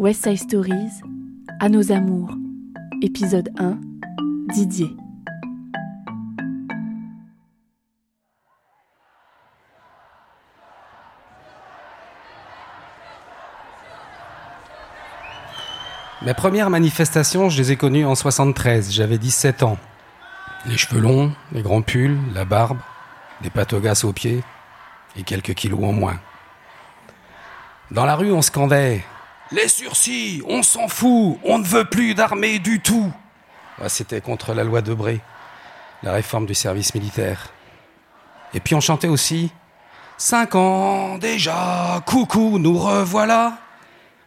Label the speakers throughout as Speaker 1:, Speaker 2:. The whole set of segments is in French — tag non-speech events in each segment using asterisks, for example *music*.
Speaker 1: West Side Stories, À nos amours, épisode 1, Didier.
Speaker 2: Mes premières manifestations, je les ai connues en 73, j'avais 17 ans. Les cheveux longs, les grands pulls, la barbe, des patogas aux pieds et quelques kilos en moins. Dans la rue, on scandait Les sursis, on s'en fout, on ne veut plus d'armée du tout. C'était contre la loi Debré, la réforme du service militaire. Et puis on chantait aussi Cinq ans déjà, coucou, nous revoilà.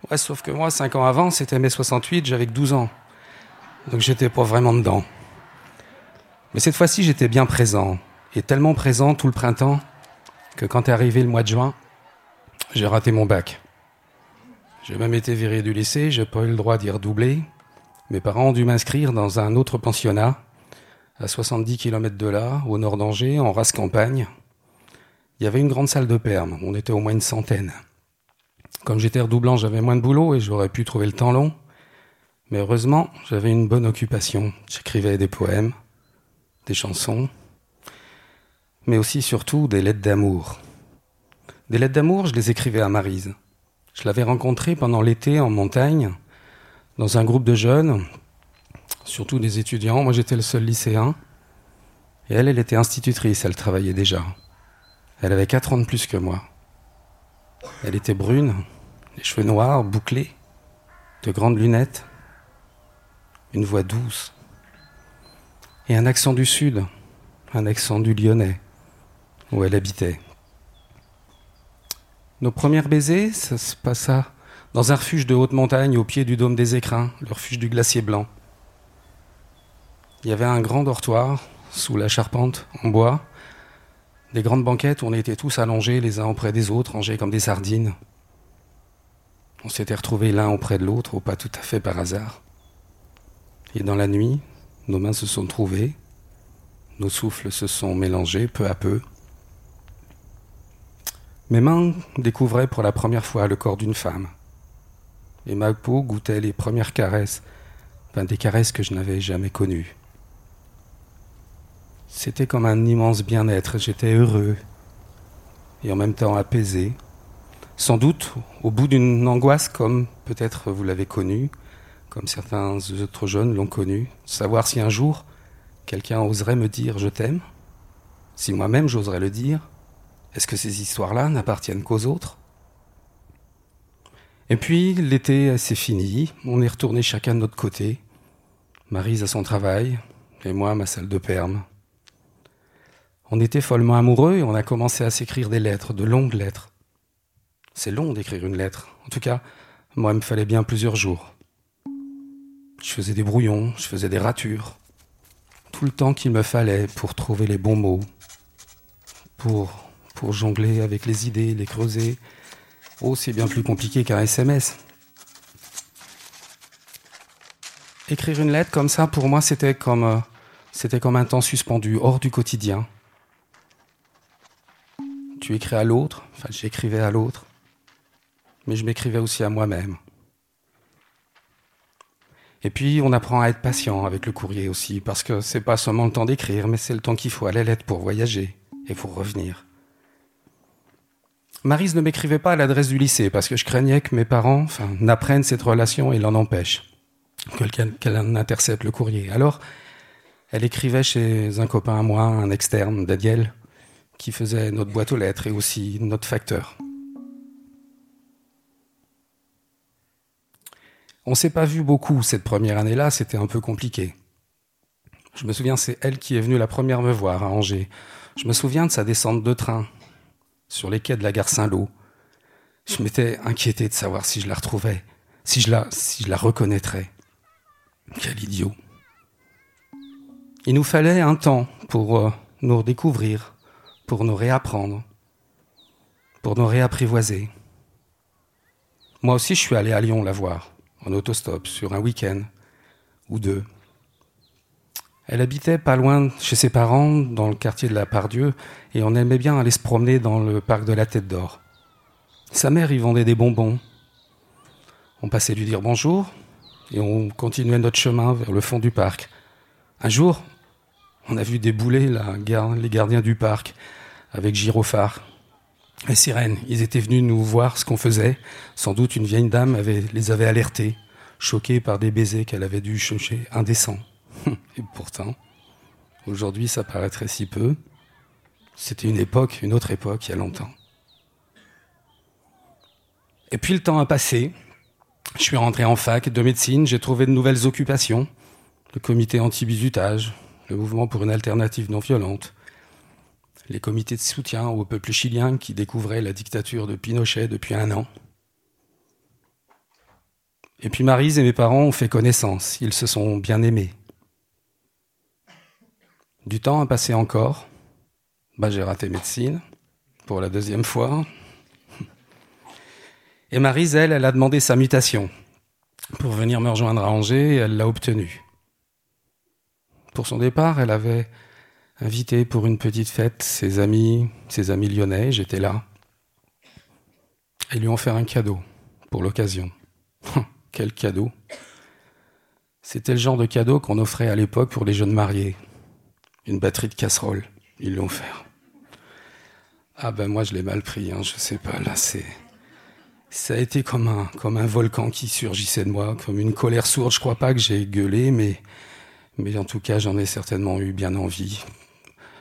Speaker 2: Ouais, sauf que moi, cinq ans avant, c'était mai 68, j'avais que 12 ans. Donc j'étais pas vraiment dedans. Mais cette fois-ci, j'étais bien présent. Et tellement présent tout le printemps que quand est arrivé le mois de juin, j'ai raté mon bac. J'ai même été viré du lycée, j'ai pas eu le droit d'y redoubler. Mes parents ont dû m'inscrire dans un autre pensionnat, à 70 km de là, au nord d'Angers, en race campagne. Il y avait une grande salle de perme, on était au moins une centaine. Comme j'étais redoublant, j'avais moins de boulot et j'aurais pu trouver le temps long. Mais heureusement, j'avais une bonne occupation. J'écrivais des poèmes, des chansons, mais aussi surtout des lettres d'amour. Des lettres d'amour, je les écrivais à Marise. Je l'avais rencontrée pendant l'été en montagne, dans un groupe de jeunes, surtout des étudiants. Moi, j'étais le seul lycéen. Et elle, elle était institutrice, elle travaillait déjà. Elle avait quatre ans de plus que moi. Elle était brune, les cheveux noirs, bouclés, de grandes lunettes, une voix douce et un accent du sud, un accent du lyonnais, où elle habitait. Nos premiers baisers, ça se passa dans un refuge de haute montagne au pied du dôme des Écrins, le refuge du glacier blanc. Il y avait un grand dortoir sous la charpente en bois, des grandes banquettes où on était tous allongés les uns auprès des autres, rangés comme des sardines. On s'était retrouvés l'un auprès de l'autre, ou pas tout à fait par hasard. Et dans la nuit, nos mains se sont trouvées, nos souffles se sont mélangés peu à peu. Mes mains découvraient pour la première fois le corps d'une femme. Et ma peau goûtait les premières caresses, des caresses que je n'avais jamais connues. C'était comme un immense bien-être, j'étais heureux et en même temps apaisé. Sans doute au bout d'une angoisse comme peut-être vous l'avez connue, comme certains autres jeunes l'ont connu, savoir si un jour quelqu'un oserait me dire je t'aime, si moi-même j'oserais le dire, est-ce que ces histoires-là n'appartiennent qu'aux autres? Et puis l'été c'est fini, on est retourné chacun de notre côté, Marise à son travail et moi à ma salle de perme. On était follement amoureux et on a commencé à s'écrire des lettres, de longues lettres. C'est long d'écrire une lettre. En tout cas, moi, il me fallait bien plusieurs jours. Je faisais des brouillons, je faisais des ratures. Tout le temps qu'il me fallait pour trouver les bons mots, pour, pour jongler avec les idées, les creuser. Oh, c'est bien plus compliqué qu'un SMS. Écrire une lettre comme ça, pour moi, c'était comme, euh, comme un temps suspendu, hors du quotidien tu écris à l'autre, enfin j'écrivais à l'autre, mais je m'écrivais aussi à moi-même. Et puis on apprend à être patient avec le courrier aussi, parce que c'est pas seulement le temps d'écrire, mais c'est le temps qu'il faut à la lettre pour voyager et pour revenir. Marise ne m'écrivait pas à l'adresse du lycée, parce que je craignais que mes parents n'apprennent cette relation et l'en empêchent, qu'elle en intercepte le courrier. Alors, elle écrivait chez un copain à moi, un externe, Daniel, qui faisait notre boîte aux lettres et aussi notre facteur. On s'est pas vu beaucoup cette première année-là, c'était un peu compliqué. Je me souviens, c'est elle qui est venue la première me voir à Angers. Je me souviens de sa descente de train sur les quais de la gare Saint-Lô. Je m'étais inquiété de savoir si je la retrouvais, si je la, si je la reconnaîtrais. Quel idiot. Il nous fallait un temps pour euh, nous redécouvrir, pour nous réapprendre, pour nous réapprivoiser. Moi aussi, je suis allé à Lyon la voir, en autostop, sur un week-end ou deux. Elle habitait pas loin chez ses parents, dans le quartier de la Pardieu, et on aimait bien aller se promener dans le parc de la Tête d'Or. Sa mère y vendait des bonbons. On passait lui dire bonjour et on continuait notre chemin vers le fond du parc. Un jour, on a vu débouler les gardiens du parc avec gyrophare. Les sirènes, ils étaient venus nous voir ce qu'on faisait. Sans doute une vieille dame les avait alertés, choquée par des baisers qu'elle avait dû chercher indécents. *laughs* Et pourtant, aujourd'hui, ça paraîtrait si peu. C'était une époque, une autre époque, il y a longtemps. Et puis le temps a passé. Je suis rentré en fac de médecine, j'ai trouvé de nouvelles occupations. Le comité anti-bizutage, le mouvement pour une alternative non violente, les comités de soutien au peuple chilien qui découvrait la dictature de Pinochet depuis un an. Et puis Marise et mes parents ont fait connaissance, ils se sont bien aimés. Du temps a passé encore. Bah, j'ai raté médecine pour la deuxième fois. Et Marise, elle, elle a demandé sa mutation pour venir me rejoindre à Angers et elle l'a obtenue. Pour son départ, elle avait invité pour une petite fête ses amis, ses amis lyonnais, j'étais là. Ils lui ont fait un cadeau pour l'occasion. *laughs* Quel cadeau? C'était le genre de cadeau qu'on offrait à l'époque pour les jeunes mariés. Une batterie de casserole, ils l'ont fait. Ah ben moi je l'ai mal pris, hein, je sais pas, là c'est... Ça a été comme un, comme un volcan qui surgissait de moi, comme une colère sourde. Je crois pas que j'ai gueulé, mais mais en tout cas, j'en ai certainement eu bien envie.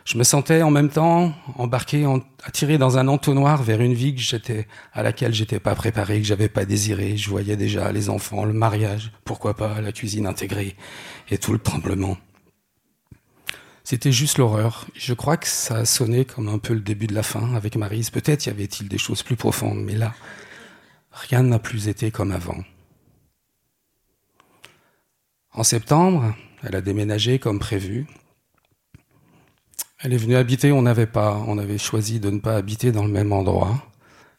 Speaker 2: Je me sentais en même temps embarqué, attiré dans un entonnoir vers une vie que j'étais, à laquelle j'étais pas préparé, que j'avais pas désiré. Je voyais déjà les enfants, le mariage, pourquoi pas la cuisine intégrée et tout le tremblement. C'était juste l'horreur. Je crois que ça a sonné comme un peu le début de la fin avec Marise. Peut-être y avait-il des choses plus profondes, mais là, rien n'a plus été comme avant. En septembre, elle a déménagé comme prévu. Elle est venue habiter, on n'avait pas, on avait choisi de ne pas habiter dans le même endroit.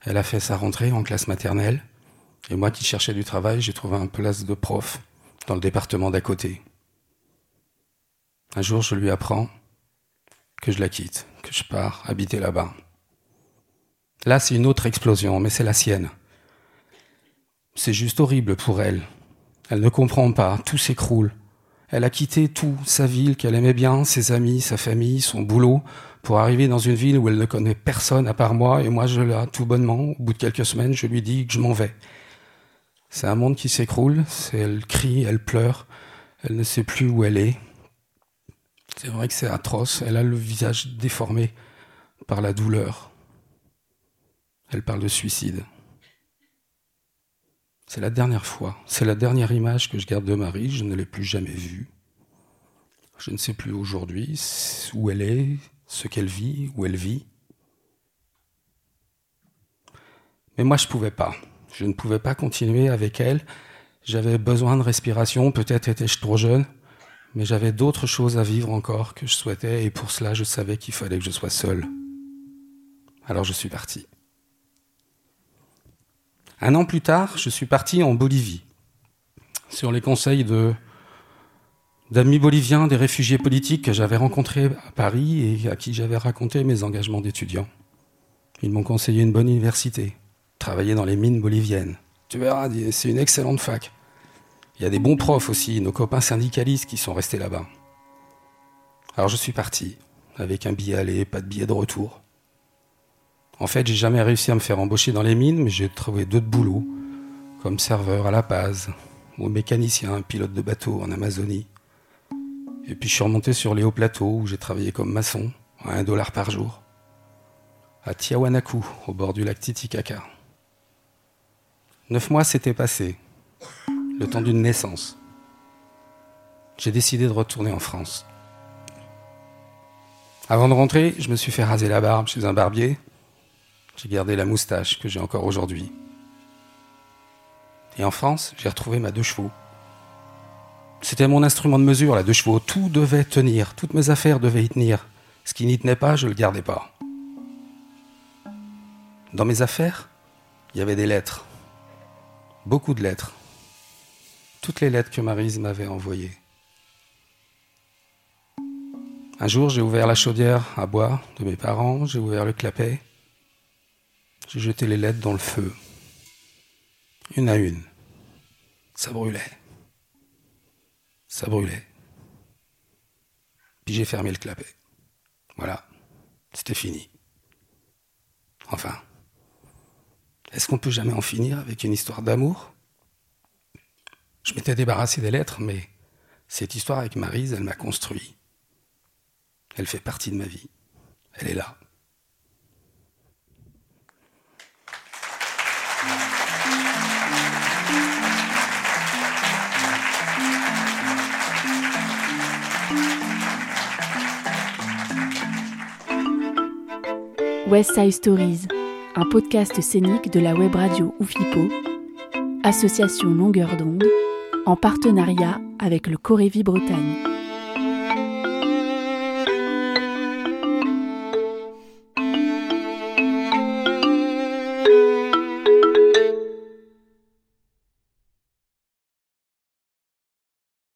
Speaker 2: Elle a fait sa rentrée en classe maternelle. Et moi qui cherchais du travail, j'ai trouvé un place de prof dans le département d'à côté. Un jour, je lui apprends que je la quitte, que je pars habiter là-bas. Là, c'est une autre explosion, mais c'est la sienne. C'est juste horrible pour elle. Elle ne comprend pas, tout s'écroule. Elle a quitté tout, sa ville qu'elle aimait bien, ses amis, sa famille, son boulot, pour arriver dans une ville où elle ne connaît personne à part moi, et moi je l'ai tout bonnement. Au bout de quelques semaines, je lui dis que je m'en vais. C'est un monde qui s'écroule, elle crie, elle pleure, elle ne sait plus où elle est. C'est vrai que c'est atroce, elle a le visage déformé par la douleur. Elle parle de suicide. C'est la dernière fois, c'est la dernière image que je garde de Marie, je ne l'ai plus jamais vue. Je ne sais plus aujourd'hui où elle est, ce qu'elle vit, où elle vit. Mais moi, je ne pouvais pas. Je ne pouvais pas continuer avec elle. J'avais besoin de respiration, peut-être étais-je trop jeune, mais j'avais d'autres choses à vivre encore que je souhaitais, et pour cela, je savais qu'il fallait que je sois seul. Alors je suis parti. Un an plus tard, je suis parti en Bolivie, sur les conseils d'amis boliviens, des réfugiés politiques que j'avais rencontrés à Paris et à qui j'avais raconté mes engagements d'étudiant. Ils m'ont conseillé une bonne université, travailler dans les mines boliviennes. Tu verras, c'est une excellente fac. Il y a des bons profs aussi, nos copains syndicalistes qui sont restés là-bas. Alors je suis parti, avec un billet aller, pas de billet de retour. En fait, j'ai jamais réussi à me faire embaucher dans les mines, mais j'ai trouvé d'autres boulots, comme serveur à La Paz, ou mécanicien, pilote de bateau en Amazonie. Et puis je suis remonté sur les hauts plateaux où j'ai travaillé comme maçon, à un dollar par jour, à Tiahuanacu, au bord du lac Titicaca. Neuf mois s'étaient passés, le temps d'une naissance. J'ai décidé de retourner en France. Avant de rentrer, je me suis fait raser la barbe chez un barbier j'ai gardé la moustache que j'ai encore aujourd'hui. Et en France, j'ai retrouvé ma deux chevaux. C'était mon instrument de mesure, la deux chevaux. Tout devait tenir, toutes mes affaires devaient y tenir. Ce qui n'y tenait pas, je ne le gardais pas. Dans mes affaires, il y avait des lettres. Beaucoup de lettres. Toutes les lettres que Marise m'avait envoyées. Un jour, j'ai ouvert la chaudière à bois de mes parents, j'ai ouvert le clapet. J'ai jeté les lettres dans le feu, une à une. Ça brûlait. Ça brûlait. Puis j'ai fermé le clapet. Voilà, c'était fini. Enfin, est-ce qu'on peut jamais en finir avec une histoire d'amour? Je m'étais débarrassé des lettres, mais cette histoire avec Marise, elle m'a construit. Elle fait partie de ma vie. Elle est là.
Speaker 1: West Side Stories, un podcast scénique de la web radio Oufipo, association longueur d'onde, en partenariat avec le Corévi Bretagne.